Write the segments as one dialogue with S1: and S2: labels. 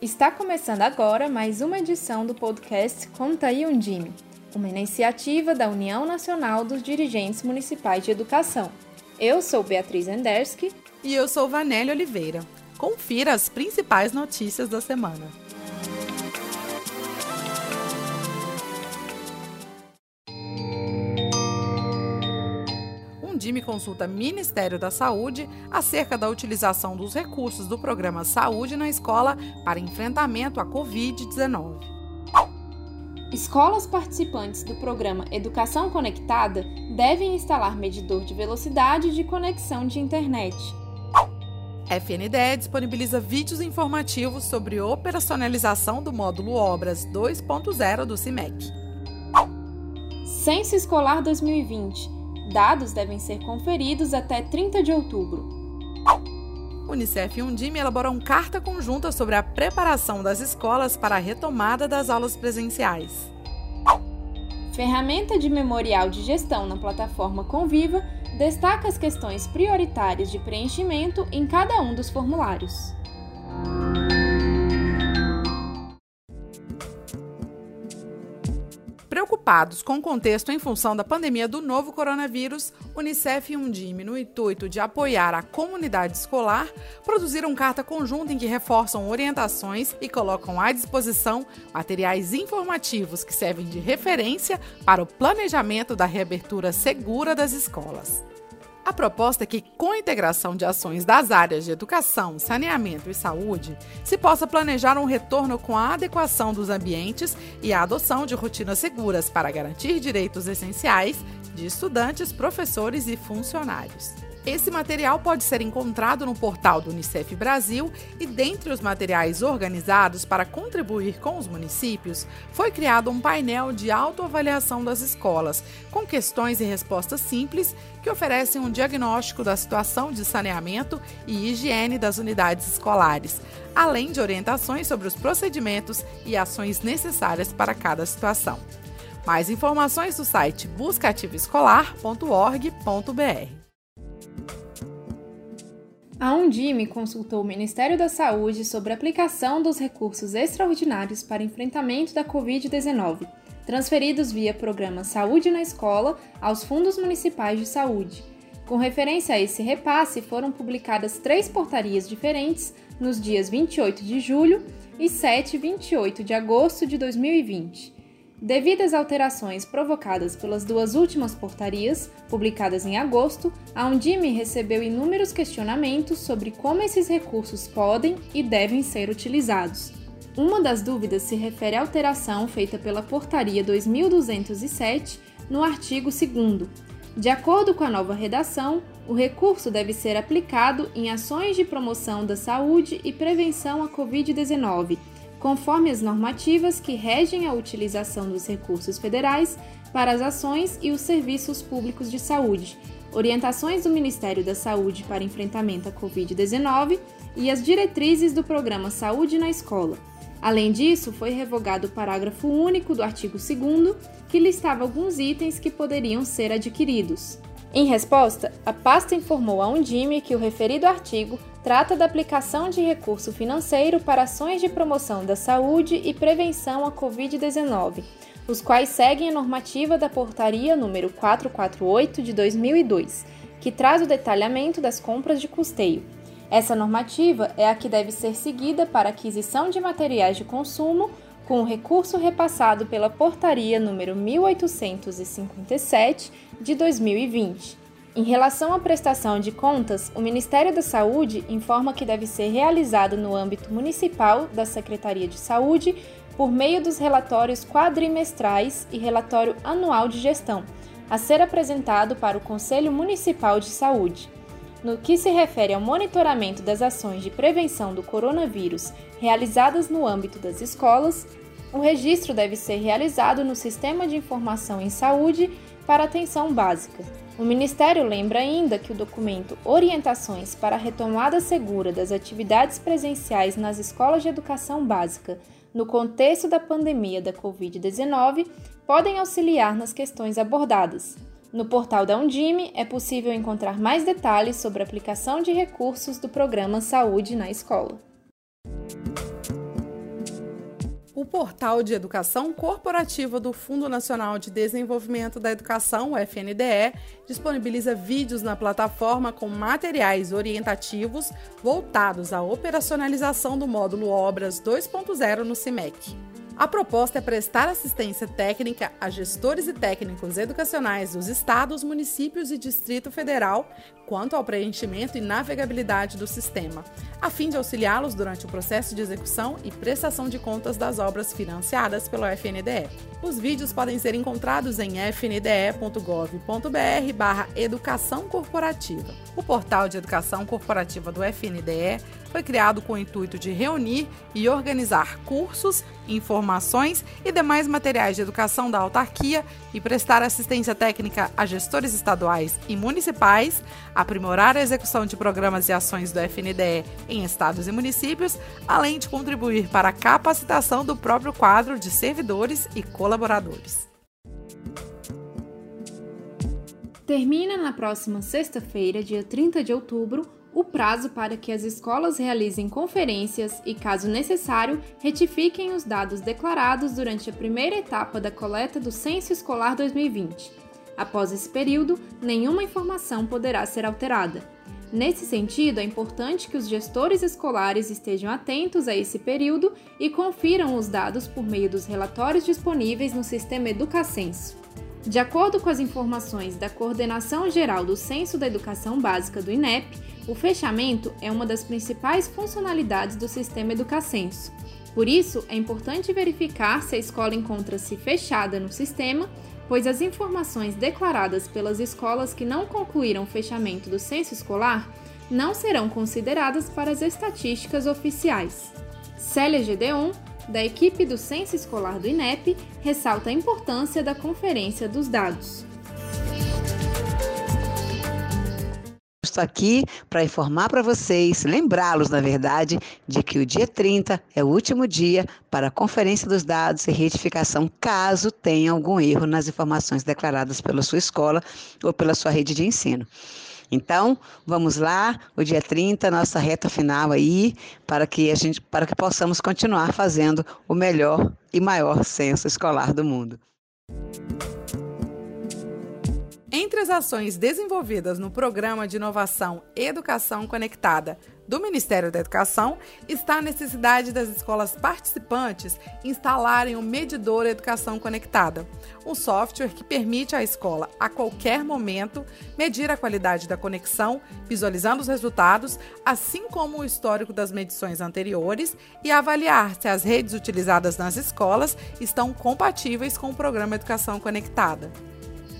S1: Está começando agora mais uma edição do podcast Conta aí Undime, uma iniciativa da União Nacional dos Dirigentes Municipais de Educação. Eu sou Beatriz Enderski
S2: e eu sou Vanélia Oliveira. Confira as principais notícias da semana. Undime consulta Ministério da Saúde acerca da utilização dos recursos do programa Saúde na Escola para enfrentamento à Covid-19.
S1: Escolas participantes do programa Educação Conectada devem instalar medidor de velocidade de conexão de internet.
S2: FNDE disponibiliza vídeos informativos sobre operacionalização do módulo Obras 2.0 do CIMEC.
S1: Censo Escolar 2020 Dados devem ser conferidos até 30 de outubro.
S2: Unicef e Undime elaboram carta conjunta sobre a preparação das escolas para a retomada das aulas presenciais.
S1: Ferramenta de memorial de gestão na plataforma Conviva destaca as questões prioritárias de preenchimento em cada um dos formulários.
S2: Preocupados com o contexto em função da pandemia do novo coronavírus, Unicef e Undime, no intuito de apoiar a comunidade escolar, produziram carta conjunta em que reforçam orientações e colocam à disposição materiais informativos que servem de referência para o planejamento da reabertura segura das escolas. A proposta é que, com a integração de ações das áreas de educação, saneamento e saúde, se possa planejar um retorno com a adequação dos ambientes e a adoção de rotinas seguras para garantir direitos essenciais de estudantes, professores e funcionários. Esse material pode ser encontrado no portal do Unicef Brasil e, dentre os materiais organizados para contribuir com os municípios, foi criado um painel de autoavaliação das escolas, com questões e respostas simples que oferecem um diagnóstico da situação de saneamento e higiene das unidades escolares, além de orientações sobre os procedimentos e ações necessárias para cada situação. Mais informações no site buscativoescolar.org.br.
S1: A Undime consultou o Ministério da Saúde sobre a aplicação dos recursos extraordinários para enfrentamento da Covid-19, transferidos via programa Saúde na Escola aos fundos municipais de saúde. Com referência a esse repasse, foram publicadas três portarias diferentes nos dias 28 de julho e 7 e 28 de agosto de 2020. Devido às alterações provocadas pelas duas últimas portarias, publicadas em agosto, a Undime recebeu inúmeros questionamentos sobre como esses recursos podem e devem ser utilizados. Uma das dúvidas se refere à alteração feita pela Portaria 2207 no artigo 2. De acordo com a nova redação, o recurso deve ser aplicado em ações de promoção da saúde e prevenção à Covid-19 conforme as normativas que regem a utilização dos recursos federais para as ações e os serviços públicos de saúde, orientações do Ministério da Saúde para enfrentamento à Covid-19 e as diretrizes do programa Saúde na Escola. Além disso, foi revogado o parágrafo único do artigo 2, que listava alguns itens que poderiam ser adquiridos. Em resposta, a pasta informou a Undime que o referido artigo trata da aplicação de recurso financeiro para ações de promoção da saúde e prevenção à Covid-19, os quais seguem a normativa da Portaria número 448 de 2002, que traz o detalhamento das compras de custeio. Essa normativa é a que deve ser seguida para aquisição de materiais de consumo com o recurso repassado pela Portaria número 1857 de 2020. Em relação à prestação de contas, o Ministério da Saúde informa que deve ser realizado no âmbito municipal da Secretaria de Saúde por meio dos relatórios quadrimestrais e relatório anual de gestão, a ser apresentado para o Conselho Municipal de Saúde. No que se refere ao monitoramento das ações de prevenção do coronavírus realizadas no âmbito das escolas, o registro deve ser realizado no Sistema de Informação em Saúde para Atenção Básica. O Ministério lembra ainda que o documento Orientações para a Retomada Segura das Atividades Presenciais nas Escolas de Educação Básica no contexto da pandemia da Covid-19 podem auxiliar nas questões abordadas. No portal da Undime é possível encontrar mais detalhes sobre a aplicação de recursos do programa Saúde na Escola.
S2: O portal de educação corporativa do Fundo Nacional de Desenvolvimento da Educação, FNDE, disponibiliza vídeos na plataforma com materiais orientativos voltados à operacionalização do módulo Obras 2.0 no CIMEC. A proposta é prestar assistência técnica a gestores e técnicos educacionais dos estados, municípios e Distrito Federal quanto ao preenchimento e navegabilidade do sistema, a fim de auxiliá-los durante o processo de execução e prestação de contas das obras financiadas pelo FNDE. Os vídeos podem ser encontrados em fnde.gov.br barra Educação Corporativa. O portal de educação corporativa do FNDE foi criado com o intuito de reunir e organizar cursos, informações e demais materiais de educação da autarquia e prestar assistência técnica a gestores estaduais e municipais, aprimorar a execução de programas e ações do FNDE em estados e municípios, além de contribuir para a capacitação do próprio quadro de servidores e colaboradores.
S1: Termina na próxima sexta-feira, dia 30 de outubro, o prazo para que as escolas realizem conferências e, caso necessário, retifiquem os dados declarados durante a primeira etapa da coleta do Censo Escolar 2020. Após esse período, nenhuma informação poderá ser alterada. Nesse sentido, é importante que os gestores escolares estejam atentos a esse período e confiram os dados por meio dos relatórios disponíveis no sistema Educacenso. De acordo com as informações da Coordenação Geral do Censo da Educação Básica do INEP, o fechamento é uma das principais funcionalidades do sistema Educacenso. Por isso, é importante verificar se a escola encontra-se fechada no sistema, pois as informações declaradas pelas escolas que não concluíram o fechamento do censo escolar não serão consideradas para as estatísticas oficiais. Célia Gedeon, da equipe do Censo Escolar do INEP, ressalta a importância da conferência dos dados.
S3: Estou aqui para informar para vocês, lembrá-los, na verdade, de que o dia 30 é o último dia para a conferência dos dados e retificação, caso tenha algum erro nas informações declaradas pela sua escola ou pela sua rede de ensino. Então, vamos lá, o dia 30, nossa reta final aí, para que a gente, para que possamos continuar fazendo o melhor e maior censo escolar do mundo.
S2: Entre as ações desenvolvidas no Programa de Inovação Educação Conectada do Ministério da Educação está a necessidade das escolas participantes instalarem o Medidor Educação Conectada, um software que permite à escola, a qualquer momento, medir a qualidade da conexão, visualizando os resultados, assim como o histórico das medições anteriores e avaliar se as redes utilizadas nas escolas estão compatíveis com o Programa Educação Conectada.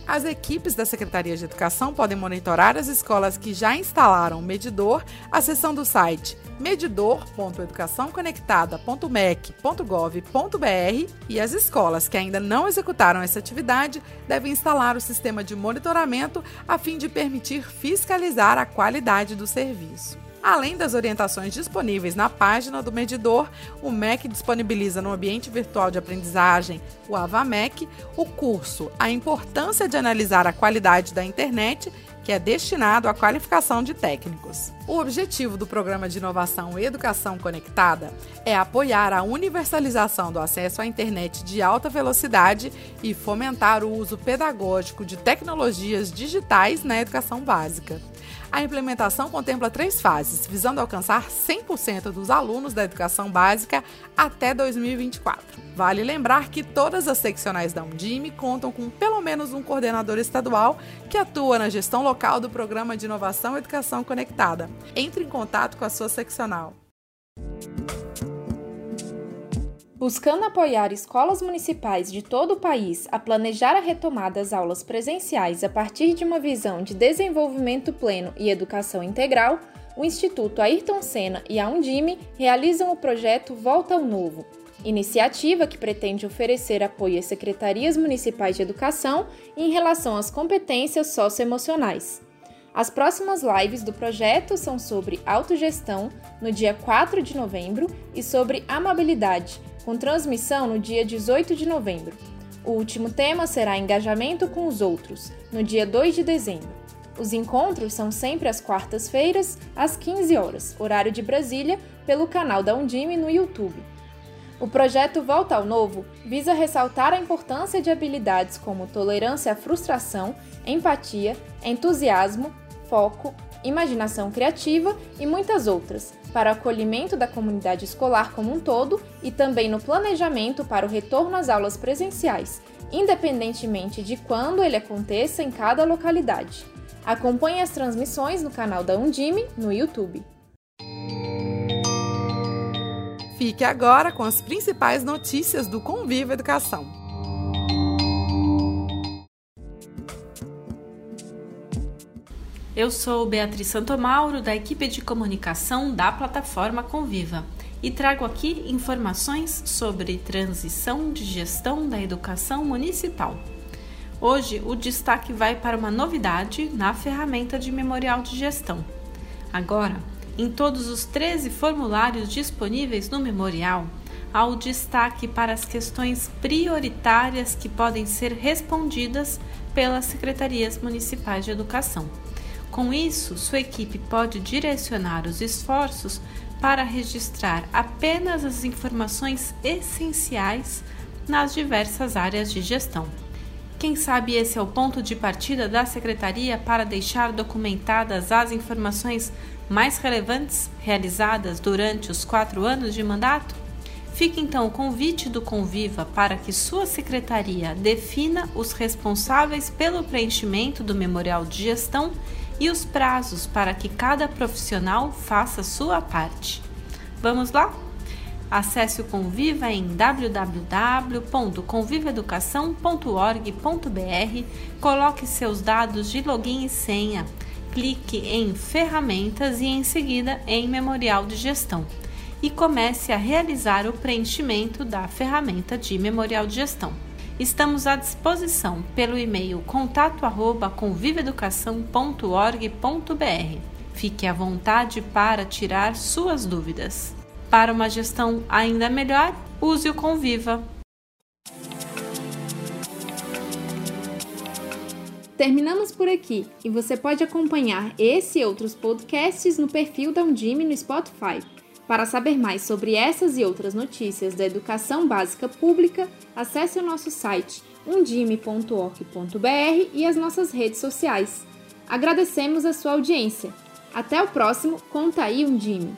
S2: As equipes da Secretaria de Educação podem monitorar as escolas que já instalaram o medidor acessando o site medidor.educaçãoconectada.mec.gov.br e as escolas que ainda não executaram essa atividade devem instalar o sistema de monitoramento a fim de permitir fiscalizar a qualidade do serviço. Além das orientações disponíveis na página do medidor, o MEC disponibiliza no ambiente virtual de aprendizagem, o AvaMEC, o curso A Importância de Analisar a Qualidade da Internet, que é destinado à qualificação de técnicos. O objetivo do Programa de Inovação Educação Conectada é apoiar a universalização do acesso à internet de alta velocidade e fomentar o uso pedagógico de tecnologias digitais na educação básica. A implementação contempla três fases, visando alcançar 100% dos alunos da educação básica até 2024. Vale lembrar que todas as seccionais da Undime contam com pelo menos um coordenador estadual que atua na gestão local do Programa de Inovação Educação Conectada. Entre em contato com a sua seccional.
S1: Buscando apoiar escolas municipais de todo o país a planejar a retomada das aulas presenciais a partir de uma visão de desenvolvimento pleno e educação integral, o Instituto Ayrton Senna e a Undime realizam o projeto Volta ao Novo, iniciativa que pretende oferecer apoio às secretarias municipais de educação em relação às competências socioemocionais. As próximas lives do projeto são sobre autogestão, no dia 4 de novembro, e sobre amabilidade, com transmissão no dia 18 de novembro. O último tema será engajamento com os outros, no dia 2 de dezembro. Os encontros são sempre às quartas-feiras, às 15 horas, horário de Brasília, pelo canal da Undime no YouTube. O projeto Volta ao Novo visa ressaltar a importância de habilidades como tolerância à frustração, empatia, entusiasmo, foco, imaginação criativa e muitas outras, para o acolhimento da comunidade escolar como um todo e também no planejamento para o retorno às aulas presenciais, independentemente de quando ele aconteça em cada localidade. Acompanhe as transmissões no canal da Undime no YouTube.
S2: Fique agora com as principais notícias do Conviva Educação.
S4: Eu sou Beatriz Santomauro, da equipe de comunicação da plataforma Conviva, e trago aqui informações sobre transição de gestão da educação municipal. Hoje, o destaque vai para uma novidade na ferramenta de memorial de gestão. Agora, em todos os 13 formulários disponíveis no memorial, há o destaque para as questões prioritárias que podem ser respondidas pelas secretarias municipais de educação. Com isso, sua equipe pode direcionar os esforços para registrar apenas as informações essenciais nas diversas áreas de gestão. Quem sabe esse é o ponto de partida da secretaria para deixar documentadas as informações mais relevantes realizadas durante os quatro anos de mandato? Fica então o convite do Conviva para que sua secretaria defina os responsáveis pelo preenchimento do memorial de gestão e os prazos para que cada profissional faça sua parte. Vamos lá? Acesse o Conviva em www.convivaeducação.org.br, coloque seus dados de login e senha clique em Ferramentas e em seguida em Memorial de Gestão e comece a realizar o preenchimento da ferramenta de Memorial de Gestão. Estamos à disposição pelo e-mail contato@conviveeducação.org.br. Fique à vontade para tirar suas dúvidas. Para uma gestão ainda melhor, use o Conviva.
S1: Terminamos por aqui e você pode acompanhar esse e outros podcasts no perfil da Undime no Spotify. Para saber mais sobre essas e outras notícias da educação básica pública, acesse o nosso site undime.org.br e as nossas redes sociais. Agradecemos a sua audiência. Até o próximo Conta aí Undime!